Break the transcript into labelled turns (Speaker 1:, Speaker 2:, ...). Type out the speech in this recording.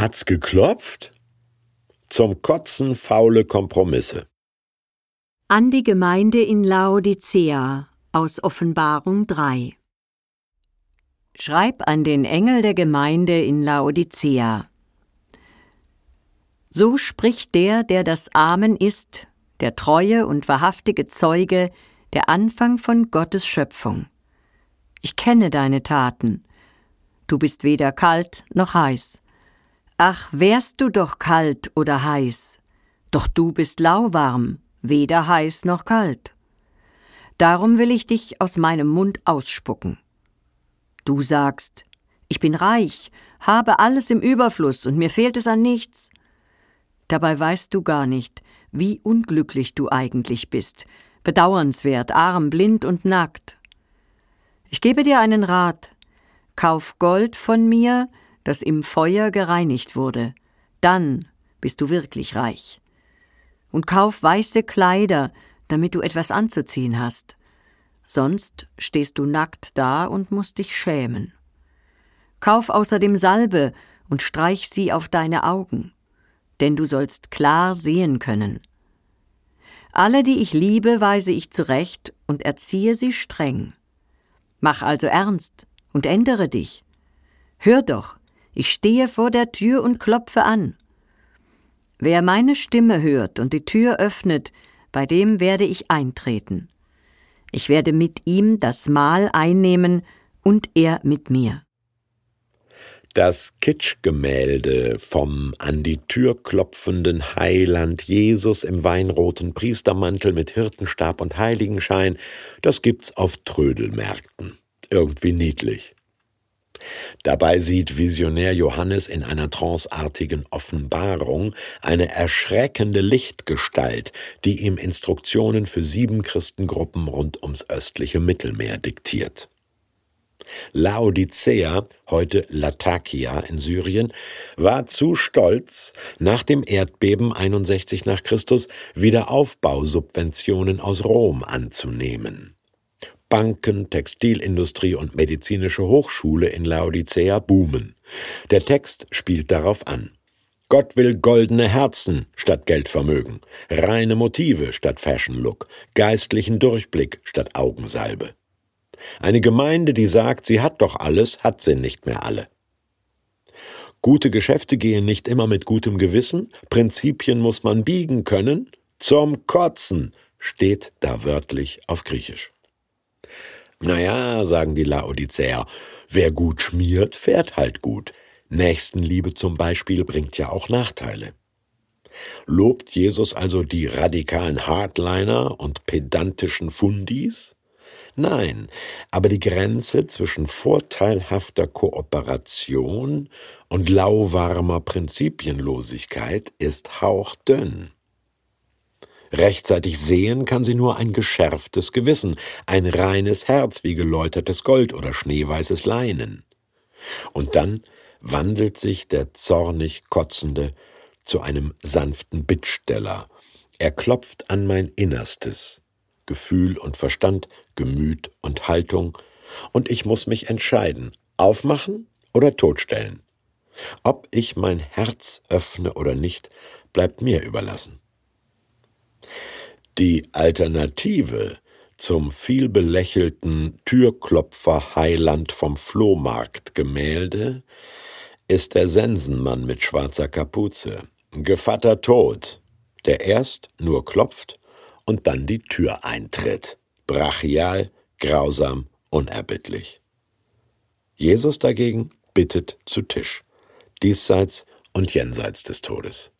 Speaker 1: Hat's geklopft? Zum Kotzen faule Kompromisse.
Speaker 2: An die Gemeinde in Laodicea aus Offenbarung 3 Schreib an den Engel der Gemeinde in Laodicea. So spricht der, der das Amen ist, der treue und wahrhaftige Zeuge, der Anfang von Gottes Schöpfung. Ich kenne deine Taten. Du bist weder kalt noch heiß. Ach, wärst du doch kalt oder heiß. Doch du bist lauwarm, weder heiß noch kalt. Darum will ich dich aus meinem Mund ausspucken. Du sagst, ich bin reich, habe alles im Überfluss und mir fehlt es an nichts. Dabei weißt du gar nicht, wie unglücklich du eigentlich bist, bedauernswert, arm, blind und nackt. Ich gebe dir einen Rat. Kauf Gold von mir, das im Feuer gereinigt wurde. Dann bist du wirklich reich. Und kauf weiße Kleider, damit du etwas anzuziehen hast. Sonst stehst du nackt da und musst dich schämen. Kauf außerdem Salbe und streich sie auf deine Augen, denn du sollst klar sehen können. Alle, die ich liebe, weise ich zurecht und erziehe sie streng. Mach also ernst und ändere dich. Hör doch, ich stehe vor der Tür und klopfe an. Wer meine Stimme hört und die Tür öffnet, bei dem werde ich eintreten. Ich werde mit ihm das Mahl einnehmen und er mit mir.
Speaker 1: Das Kitschgemälde vom an die Tür klopfenden Heiland Jesus im weinroten Priestermantel mit Hirtenstab und Heiligenschein, das gibt's auf Trödelmärkten. Irgendwie niedlich. Dabei sieht Visionär Johannes in einer tranceartigen Offenbarung eine erschreckende Lichtgestalt, die ihm Instruktionen für sieben Christengruppen rund ums östliche Mittelmeer diktiert. Laodicea, heute Latakia in Syrien, war zu stolz, nach dem Erdbeben 61 nach Christus Wiederaufbausubventionen aus Rom anzunehmen. Banken, Textilindustrie und medizinische Hochschule in Laodicea boomen. Der Text spielt darauf an. Gott will goldene Herzen statt Geldvermögen, reine Motive statt Fashion Look, geistlichen Durchblick statt Augensalbe. Eine Gemeinde, die sagt, sie hat doch alles, hat sie nicht mehr alle. Gute Geschäfte gehen nicht immer mit gutem Gewissen, Prinzipien muss man biegen können, zum Kotzen steht da wörtlich auf Griechisch. Naja, sagen die Laodicäer, wer gut schmiert, fährt halt gut. Nächstenliebe zum Beispiel bringt ja auch Nachteile. Lobt Jesus also die radikalen Hardliner und pedantischen Fundis? Nein, aber die Grenze zwischen vorteilhafter Kooperation und lauwarmer Prinzipienlosigkeit ist hauchdünn. Rechtzeitig sehen kann sie nur ein geschärftes Gewissen, ein reines Herz wie geläutertes Gold oder schneeweißes Leinen. Und dann wandelt sich der zornig Kotzende zu einem sanften Bittsteller. Er klopft an mein Innerstes, Gefühl und Verstand, Gemüt und Haltung, und ich muss mich entscheiden, aufmachen oder totstellen. Ob ich mein Herz öffne oder nicht, bleibt mir überlassen. Die Alternative zum vielbelächelten Türklopfer Heiland vom Flohmarkt Gemälde ist der Sensenmann mit schwarzer Kapuze, Gevatter Tod, der erst nur klopft und dann die Tür eintritt, brachial, grausam, unerbittlich. Jesus dagegen bittet zu Tisch, diesseits und jenseits des Todes.